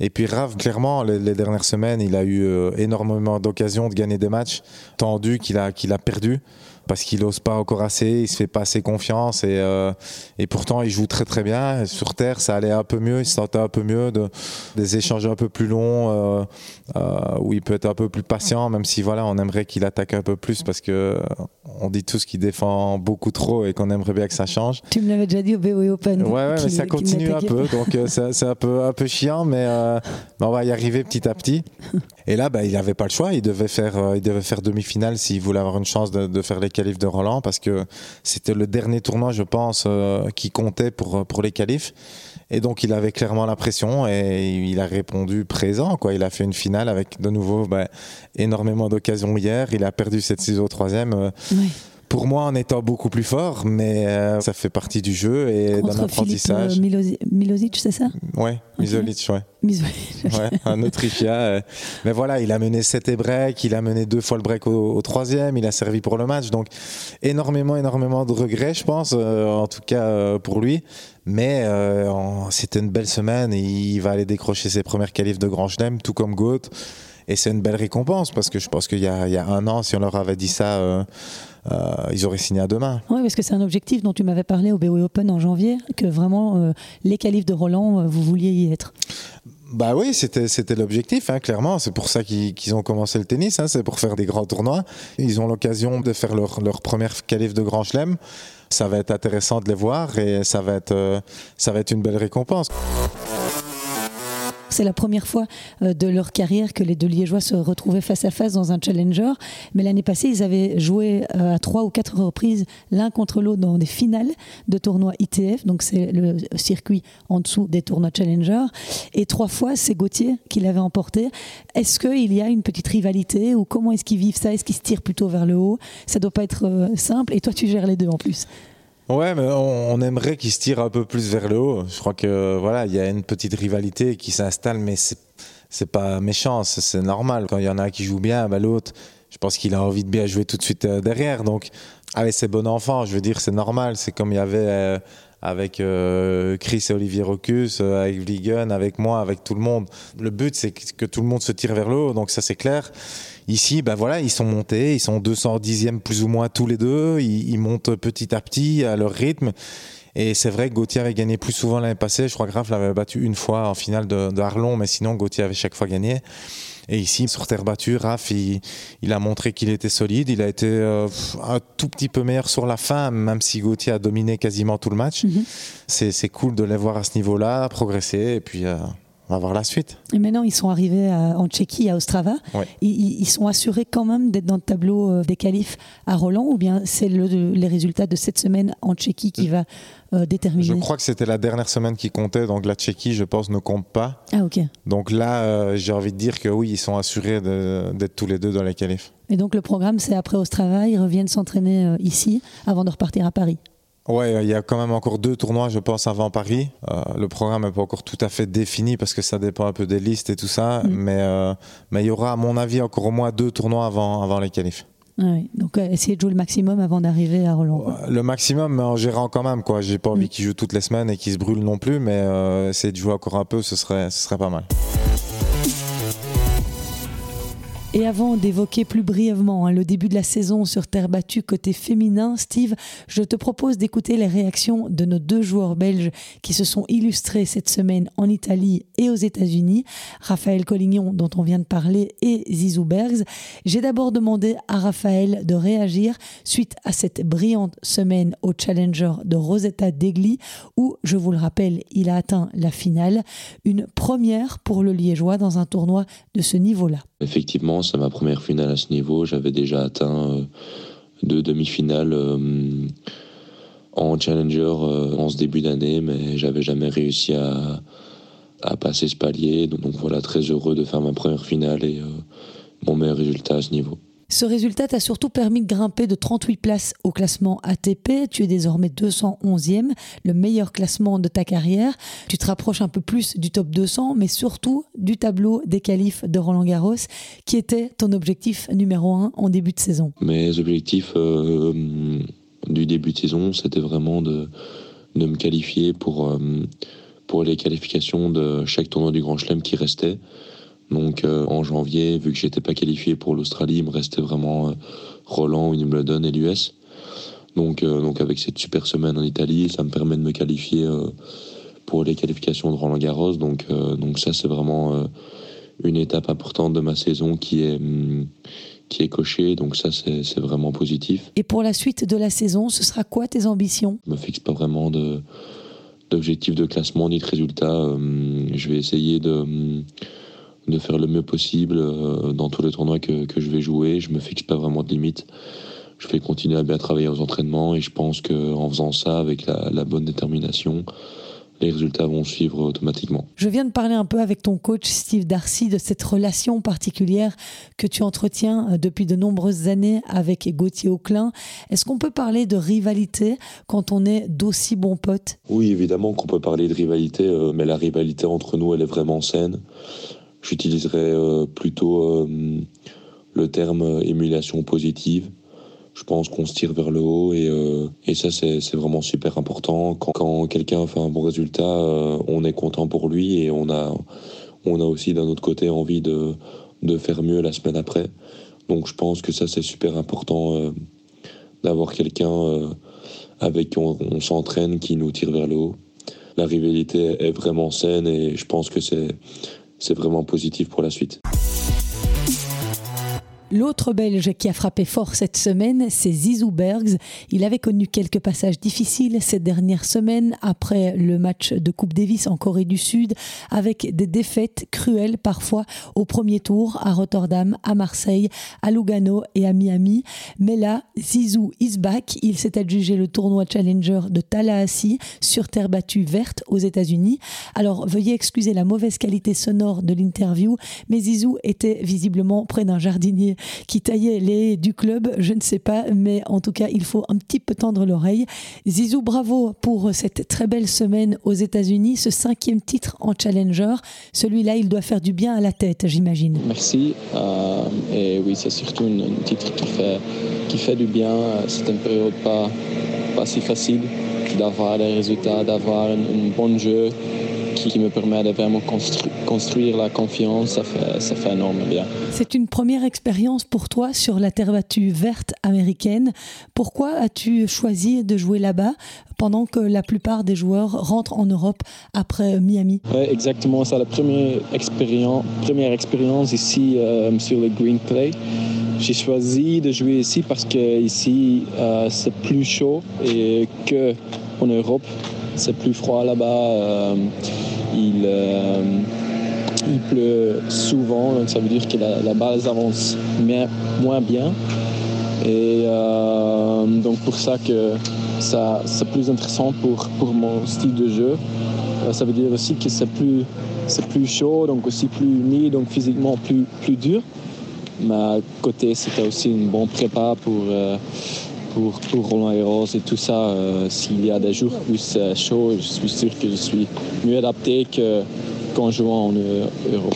S2: Et puis Rav, clairement, les, dernières semaines, il a eu euh, énormément d'occasions de gagner des matchs tendus qu'il a, qu'il a perdu. Parce qu'il n'ose pas encore assez, il se fait pas assez confiance et, euh, et pourtant il joue très très bien. Sur terre, ça allait un peu mieux, il se sentait un peu mieux, de, des échanges un peu plus longs euh, euh, où il peut être un peu plus patient, même si voilà, on aimerait qu'il attaque un peu plus parce que on dit tous qu'il défend beaucoup trop et qu'on aimerait bien que ça change.
S1: Tu me l'avais déjà dit au BOE Open.
S2: Ouais, ouais mais ça continue un peu, donc c'est un peu un peu chiant, mais, mais on va y arriver petit à petit. Et là, bah, il n'avait pas le choix. Il devait faire, il devait faire demi-finale s'il voulait avoir une chance de, faire les qualifs de Roland, parce que c'était le dernier tournoi, je pense, euh, qui comptait pour pour les qualifs. Et donc, il avait clairement la pression et il a répondu présent. Quoi. Il a fait une finale avec de nouveau bah, énormément d'occasions hier. Il a perdu cette ciseau au troisième. Euh, oui pour moi en étant beaucoup plus fort, mais euh, ça fait partie du jeu et d'un apprentissage.
S1: Euh, Milosic, c'est ça?
S2: Ouais, Misolic, ouais. ouais. un Autrichien. Euh. Mais voilà, il a mené 7 et break, il a mené deux fois le break au, troisième, il a servi pour le match. Donc énormément, énormément de regrets, je pense, en tout cas pour lui. Mais c'était une belle semaine et il va aller décrocher ses premières qualifs de Grand Chelem, tout comme Goat. Et c'est une belle récompense parce que je pense qu'il y, y, a un an, si on leur avait dit ça euh, ils auraient signé à demain.
S1: Oui, parce que c'est un objectif dont tu m'avais parlé au BOE Open en janvier, que vraiment euh, les qualifs de Roland, euh, vous vouliez y être.
S2: Bah oui, c'était c'était l'objectif, hein, clairement. C'est pour ça qu'ils ont commencé le tennis, hein, c'est pour faire des grands tournois. Ils ont l'occasion de faire leur, leur première qualif de Grand Chelem. Ça va être intéressant de les voir et ça va être, ça va être une belle récompense.
S1: C'est la première fois euh, de leur carrière que les deux Liégeois se retrouvaient face à face dans un challenger. Mais l'année passée, ils avaient joué euh, à trois ou quatre reprises l'un contre l'autre dans des finales de tournois ITF. Donc c'est le circuit en dessous des tournois challenger. Et trois fois, c'est Gauthier qui l'avait emporté. Est-ce qu'il y a une petite rivalité ou comment est-ce qu'ils vivent ça? Est-ce qu'ils se tirent plutôt vers le haut? Ça doit pas être euh, simple. Et toi, tu gères les deux en plus.
S2: Ouais, mais on, aimerait qu'il se tire un peu plus vers le haut. Je crois que voilà, il y a une petite rivalité qui s'installe, mais c'est c'est pas méchant, c'est normal. Quand il y en a qui joue bien, bah, l'autre, je pense qu'il a envie de bien jouer tout de suite euh, derrière. Donc, avec ses bons enfants, je veux dire, c'est normal. C'est comme il y avait euh, avec euh, Chris et Olivier Rocus, avec Vliegen, avec moi, avec tout le monde. Le but, c'est que tout le monde se tire vers le haut, donc ça c'est clair. Ici, ben voilà, ils sont montés, ils sont 210e plus ou moins tous les deux, ils, montent petit à petit à leur rythme. Et c'est vrai que Gauthier avait gagné plus souvent l'année passée. Je crois que Raph l'avait battu une fois en finale de, de Arlon, mais sinon Gauthier avait chaque fois gagné. Et ici, sur terre battue, Raph, il, a montré qu'il était solide. Il a été euh, un tout petit peu meilleur sur la fin, même si Gauthier a dominé quasiment tout le match. Mhm. C'est cool de les voir à ce niveau-là, progresser. Et puis. Euh, on va voir la suite.
S1: Et maintenant, ils sont arrivés en Tchéquie, à Ostrava. Ils, sont assurés quand même d'être dans le tableau euh, des qualifs à Roland ou bien c'est le, les résultats de cette semaine en Tchéquie qui va euh, déterminer?
S2: Je crois que c'était la dernière semaine qui comptait, donc la Tchéquie, je pense, ne compte pas.
S1: Ah, ok.
S2: Donc là, euh, j'ai envie de dire que oui, ils sont assurés d'être tous les deux dans les qualifs.
S1: Et donc le programme, c'est après Ostrava, ils reviennent s'entraîner ici avant de repartir à Paris?
S2: Ouais, il y a quand même encore deux tournois, je pense, avant Paris. Euh, le programme n'est pas encore tout à fait défini parce que ça dépend un peu des listes et tout ça. Mm. Mais euh, mais il y aura, à mon avis, encore au moins deux tournois avant, avant les qualifs.
S1: Ah oui. Donc euh, essayer de jouer le maximum avant d'arriver à Roland.
S2: Le maximum, mais en gérant quand même. quoi. J'ai pas envie mm. qu'il joue toutes les semaines et qu'il se brûle non plus, mais essayer de jouer encore un peu, ce serait, ce serait pas mal.
S1: Et avant d'évoquer plus brièvement hein, le début de la saison sur terre battue côté féminin, Steve, je te propose d'écouter les réactions de nos deux joueurs belges qui se sont illustrés cette semaine en Italie et aux États-Unis, Raphaël Collignon dont on vient de parler et Zizou Bergs. J'ai d'abord demandé à Raphaël de réagir suite à cette brillante semaine au Challenger de Rosetta Degli où, je vous le rappelle, il a atteint la finale, une première pour le Liégeois dans un tournoi de ce niveau-là.
S4: Effectivement, c'est ma première finale à ce niveau. J'avais déjà atteint euh, deux demi-finales euh, en Challenger euh, en ce début d'année, mais j'avais jamais réussi à, passer ce palier. Donc, voilà, très heureux de faire ma première finale et mon meilleur résultat à ce niveau.
S1: Ce résultat t'a surtout permis de grimper de 38 places au classement ATP. Tu es désormais 211e, le meilleur classement de ta carrière. Tu te rapproches un peu plus du top 200, mais surtout du tableau des qualifs de Roland Garros, qui était ton objectif numéro un en début de saison.
S4: Mes objectifs euh, du début de saison, c'était vraiment de, me qualifier euh, pour les qualifications de chaque tournoi du Grand Chelem qui restait. Donc en janvier, vu que j'étais pas qualifié pour l'Australie, il me restait vraiment Roland, Wimbledon et l'US. Donc, donc avec cette super semaine en Italie, ça me permet de me qualifier pour les qualifications de Roland Garros. Donc, donc ça, c'est vraiment une étape importante de ma saison qui est, hum, qui est cochée. Donc ça, c'est vraiment positif.
S1: Et pour la suite de la saison, ce sera quoi tes ambitions?
S4: Je me fixe pas vraiment de d'objectifs de classement ni de résultats. Je vais essayer de, hum, de faire le mieux possible euh, dans tous les tournois que, que je vais jouer. Je me fixe pas vraiment de limites. Je vais continuer à bien travailler aux entraînements et je pense qu'en faisant ça avec la, la bonne détermination, les résultats vont suivre automatiquement.
S1: Je viens de parler un peu avec ton coach Steve Darcy de cette relation particulière que tu entretiens euh, depuis de nombreuses années avec Gauthier Auclin. Est-ce qu'on peut parler de rivalité quand on est d'aussi bons potes?
S4: Oui, évidemment qu'on peut parler de rivalité, euh, mais la rivalité entre nous, elle est vraiment saine. J'utiliserais euh, plutôt le terme émulation positive je pense qu'on se tire vers le haut et, euh, et ça c'est vraiment super important. Quand, quand quelqu'un fait un bon résultat, euh, on est content pour lui et on a, on a aussi d'un autre côté envie de, de faire mieux la semaine après. Donc je pense que ça c'est super important euh, d'avoir quelqu'un avec qui on s'entraîne, qui nous tire vers le haut. La rivalité est vraiment saine et je pense que c'est vraiment positif pour la suite.
S1: L'autre Belge qui a frappé fort cette semaine, c'est Zizou Bergs. Il avait connu quelques passages difficiles cette dernière semaine après le match de Coupe Davis en Corée du Sud, avec des défaites cruelles parfois au premier tour à Rotterdam, à Marseille, à Lugano et à Miami. Mais là, Zizou is back. Il s'est adjugé le tournoi Challenger de Tallahassee sur terre battue verte aux États-Unis. Alors veuillez excuser la mauvaise qualité sonore de l'interview, mais Zizou était visiblement près d'un jardinier qui taillait les du club, je ne sais pas, mais en tout cas, il faut un petit peu tendre l'oreille. Zizou, bravo pour cette très belle semaine aux États-Unis, ce cinquième titre en Challenger. Celui-là, il doit faire du bien à la tête, j'imagine.
S5: Merci. Euh, et oui, c'est surtout un titre qui fait, qui fait du bien. C'est une période pas, pas si facile d'avoir des résultats, d'avoir un, un bon jeu qui, me permet de vraiment construire la confiance, ça fait, ça fait énormément bien.
S1: C'est une première expérience pour toi sur la terre battue verte américaine. Pourquoi as-tu choisi de jouer là-bas pendant que la plupart des joueurs rentrent en Europe après Miami?
S5: Exactement. C'est la première expérience, première expérience ici euh, sur le Green Clay. J'ai choisi de jouer ici parce que ici euh, c'est plus chaud et que en Europe c'est plus froid là-bas. Euh, il, euh, il, pleut souvent, donc ça veut dire que la, la balle avance moins bien. Et euh, donc pour ça que ça, c'est plus intéressant pour, pour mon style de jeu. ça veut dire aussi que c'est plus, c'est plus chaud, donc aussi plus uni, donc physiquement plus, plus dur. Mais à côté, c'était aussi une bonne prépa pour, pour, pour Roland Garros et tout ça. Euh, s'il y a des jours plus euh, chauds, je suis sûr que je suis mieux adapté que qu'en jouant en Europe.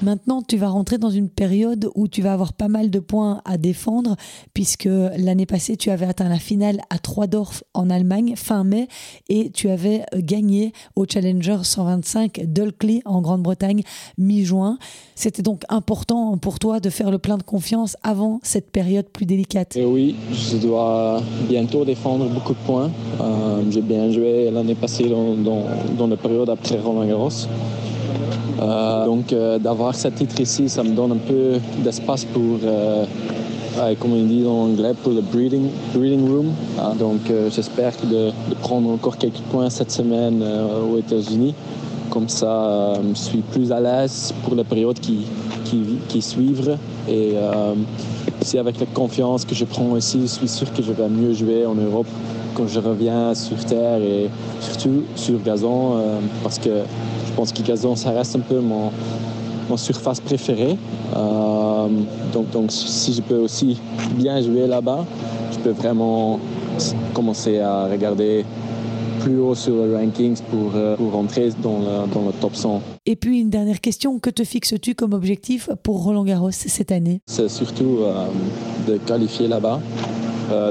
S1: Maintenant, tu vas rentrer dans une période où tu vas avoir pas mal de points à défendre, puisque l'année passée, tu avais atteint la finale à Troisdorf en Allemagne, fin mai, et tu avais gagné au Challenger 125 d'Ulkley en Grande-Bretagne, mi-juin. C'était donc important pour toi de faire le plein de confiance avant cette période plus délicate.
S5: Et oui, je dois bientôt défendre beaucoup de points. Euh, j'ai bien joué l'année passée dans, dans la période après Roland Garros. Euh, donc euh, d'avoir ce titre ici, ça me donne un peu d'espace pour, euh, comme on dit en anglais, pour le breeding, breeding room. Ah, donc j'espère de, de, prendre encore quelques points cette semaine aux États-Unis. Comme ça, je suis plus à l'aise pour la période qui, qui, qui suivre. Et aussi avec la confiance que je prends ici, je suis sûr que je vais mieux jouer en Europe quand je reviens sur terre et surtout sur gazon parce que pense que gazon, ça reste un peu mon, mon surface préférée. Euh, donc, donc, si je peux aussi bien jouer là-bas, je peux vraiment commencer à regarder plus haut sur les rankings pour, euh, pour rentrer dans le, dans le, top 100.
S1: Et puis une dernière question, que te fixes-tu comme objectif pour Roland Garros cette année?
S5: C'est surtout euh, de qualifier là-bas,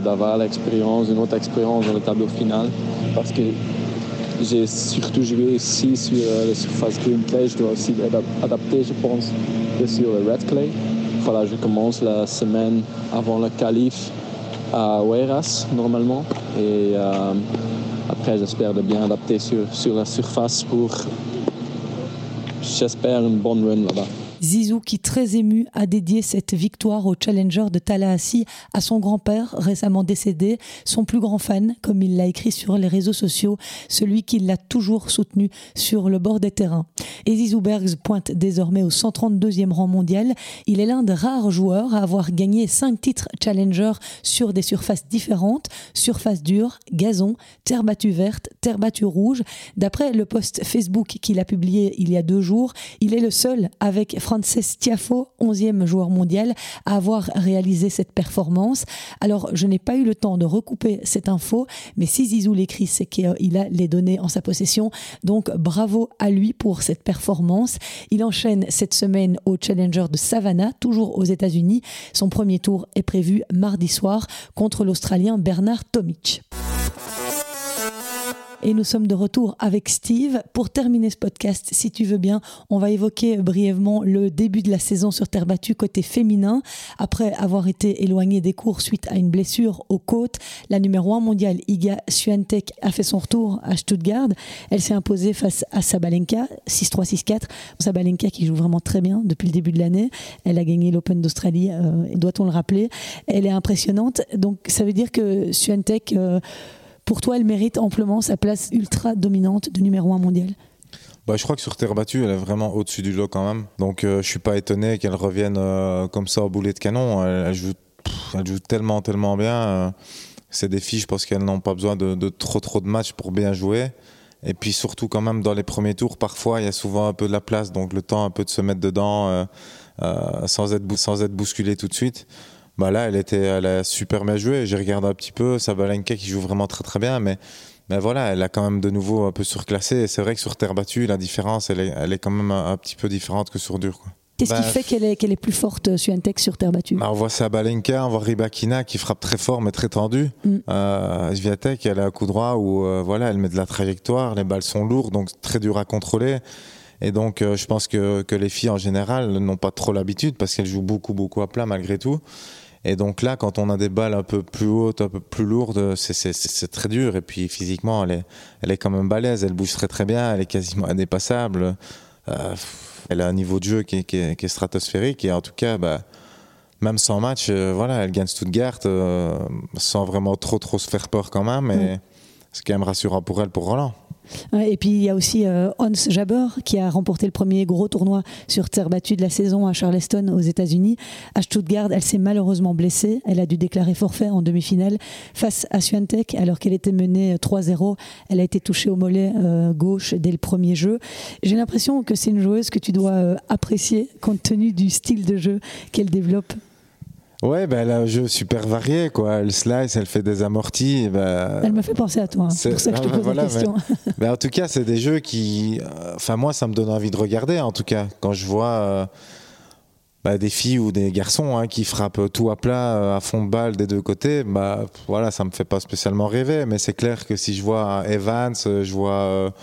S5: d'avoir l'expérience, une autre expérience dans le tableau final, parce que j'ai surtout joué aussi sur euh, la surface green clay. Je dois aussi adapter, je pense, sur le red clay. Voilà, je commence la semaine avant le qualif à Hueras, normalement. Et euh, après, j'espère de bien adapter sur, sur la surface pour, j'espère, une bonne run là-bas.
S1: Zizou qui, très ému, a dédié cette victoire au challenger de Tallahassee à son grand-père, récemment décédé, son plus grand fan, comme il l'a écrit sur les réseaux sociaux, celui qui l'a toujours soutenu sur le bord des terrains. Et Zizou Bergs pointe désormais au 132e rang mondial. Il est l'un des rares joueurs à avoir gagné cinq titres challenger sur des surfaces différentes, surface dure, gazon, terre battue verte, terre battue rouge. D'après le post Facebook qu'il a publié il y a deux jours, il est le seul avec Frances Tiafo, 11e joueur mondial, à avoir réalisé cette performance. Alors, je n'ai pas eu le temps de recouper cette info, mais si Zizou l'écrit, c'est qu'il a les données en sa possession. Donc, bravo à lui pour cette performance. Il enchaîne cette semaine au Challenger de Savannah, toujours aux États-Unis. Son premier tour est prévu mardi soir contre l'Australien Bernard Tomic. Et nous sommes de retour avec Steve. Pour terminer ce podcast, si tu veux bien, on va évoquer brièvement le début de la saison sur terre battue côté féminin. Après avoir été éloignée des cours suite à une blessure aux côtes, la numéro 1 mondiale Iga Swiatek a fait son retour à Stuttgart. Elle s'est imposée face à Sabalenka, 6-3, 6-4. Sabalenka qui joue vraiment très bien depuis le début de l'année. Elle a gagné l'Open d'Australie, euh, doit-on le rappeler. Elle est impressionnante. Donc ça veut dire que Swiatek... Euh, pour toi, elle mérite amplement sa place ultra dominante de numéro 1 mondial
S2: bah, je crois que sur terre battue, elle est vraiment au-dessus du lot quand même. Donc je euh, je suis pas étonné qu'elle revienne euh, comme ça au boulet de canon. Elle, joue, elle joue, tellement, tellement bien. Euh, c'est des filles, je pense qu'elles n'ont pas besoin de, trop, trop de matchs pour bien jouer. Et puis surtout quand même dans les premiers tours, parfois il y a souvent un peu de la place, donc le temps un peu de se mettre dedans sans, être, sans être bousculé tout de suite bah là, elle était, elle a super bien joué. J'ai regardé un petit peu Sabalenka qui joue vraiment très très bien, mais mais voilà, elle a quand même de nouveau un peu surclassé. C'est vrai que sur terre battue, la différence, elle est, elle est quand même un, petit peu différente que sur dur.
S1: Qu'est-ce qui bah, fait qu'elle est, qu'elle est plus forte sur un texte sur terre battue?
S2: Bah On voit Sabalenka, on voit Ribakina qui frappe très fort mais très tendu. Mm. Euh, Sviatek, elle a un coup droit où euh, voilà, elle met de la trajectoire, les balles sont lourdes, donc très dur à contrôler. Et donc, euh, je pense que, que les filles en général n'ont pas trop l'habitude parce qu'elles jouent beaucoup, beaucoup à plat malgré tout. Et donc là, quand on a des balles un peu plus hautes, un peu plus lourdes, c'est très dur. Et puis physiquement, elle est, elle est quand même balèze, elle bouge très très bien, elle est quasiment indépassable. Euh, elle a un niveau de jeu qui est, stratosphérique. Et en tout cas, bah, même sans match, euh, voilà, elle gagne Stuttgart euh, sans vraiment trop trop se faire peur quand même. Et c'est quand même rassurant pour elle, pour Roland.
S1: Et puis il y a aussi euh, Hans Jabber qui a remporté le premier gros tournoi sur terre battue de la saison à Charleston aux États-Unis. À Stuttgart, elle s'est malheureusement blessée. Elle a dû déclarer forfait en demi-finale face à Swiatek alors qu'elle était menée 3-0. Euh, elle a été touchée au mollet euh, gauche dès le premier jeu. J'ai l'impression que c'est une joueuse que tu dois apprécier compte tenu du style de jeu qu'elle développe.
S2: Ouais, ben elle a un jeu super varié, quoi. Elle slice, elle fait des amortis. Ben,
S1: elle me fait penser à toi. Hein. C'est pour ça que je te pose la question.
S2: Mais, en tout cas, c'est des jeux qui. Euh, enfin, moi, ça me donne envie de regarder, en tout cas. Quand je vois euh, bah, des filles ou des garçons hein, qui frappent tout à plat, euh, à fond de balle des deux côtés, bah, voilà, ça me fait pas spécialement rêver. Mais c'est clair que si je vois Evans, je vois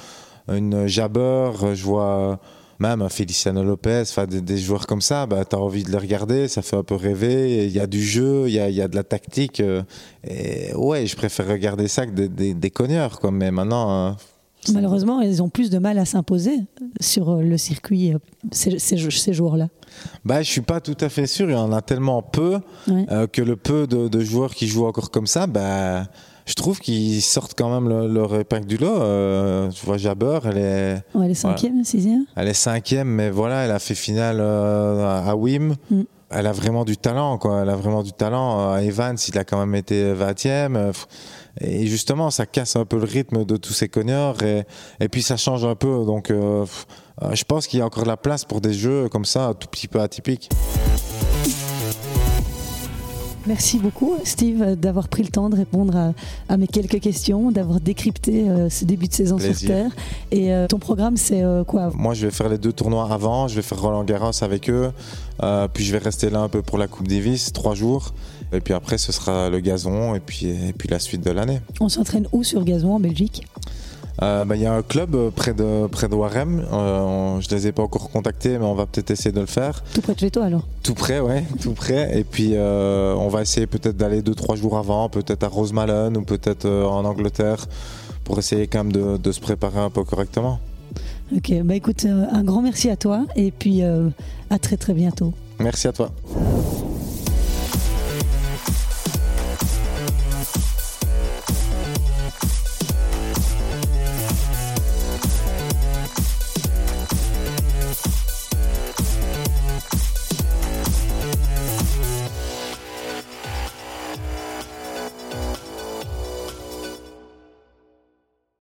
S2: une Jabber, je vois même Feliciano Lopez, enfin des, joueurs comme ça, bah, tu as envie de les regarder, ça fait un peu rêver. Il y a du jeu, il y a, y a, de la tactique. Euh, et ouais, je préfère regarder ça que des, des, cogneurs. Quoi. Mais maintenant. Euh,
S1: Malheureusement, ils ont plus de mal à s'imposer sur euh, le circuit, ces, ces, joueurs-là.
S2: Bah, je suis pas tout à fait sûr. Il y en a tellement peu que le peu de, de, joueurs qui jouent encore comme ça, bah, je trouve qu'ils sortent quand même leur épingle du lot. Euh, tu vois, Jabber, elle est.
S1: elle est cinquième, sixième
S2: Elle est cinquième, mais voilà, elle a fait finale euh, à Wim. Mm. Elle a vraiment du talent, quoi. Elle a vraiment du talent. À Evans, il a quand même été 20e. Et justement, ça casse un peu le rythme de tous ces cogneurs. Et, et puis, ça change un peu. Donc, euh, je pense qu'il y a encore de la place pour des jeux comme ça, un tout petit peu atypiques.
S1: Merci beaucoup, Steve, d'avoir pris le temps de répondre à, mes quelques questions, d'avoir décrypté euh, ce début de saison sur Terre. Et euh, ton programme, c'est euh, quoi?
S2: Moi, je vais faire les deux tournois avant. Je vais faire Roland Garros avec eux. puis je vais rester là un peu pour la Coupe Davis, trois jours. Et puis après, ce sera le gazon et puis, et puis la suite de l'année.
S1: On s'entraîne où sur gazon en Belgique?
S2: Euh, bah, Il y a un club euh, près de, près de Warem. Euh, je ne les ai pas encore contactés, mais on va peut-être essayer de le faire.
S1: Tout près de chez toi alors
S2: Tout près, ouais, tout près. Et puis, euh, on va essayer peut-être d'aller deux, trois jours avant, peut-être à Rosemallen ou peut-être en Angleterre, pour essayer quand même de, de se préparer un peu correctement.
S1: Ok, bah écoute, un grand merci à toi et puis à très très bientôt.
S2: Merci à toi.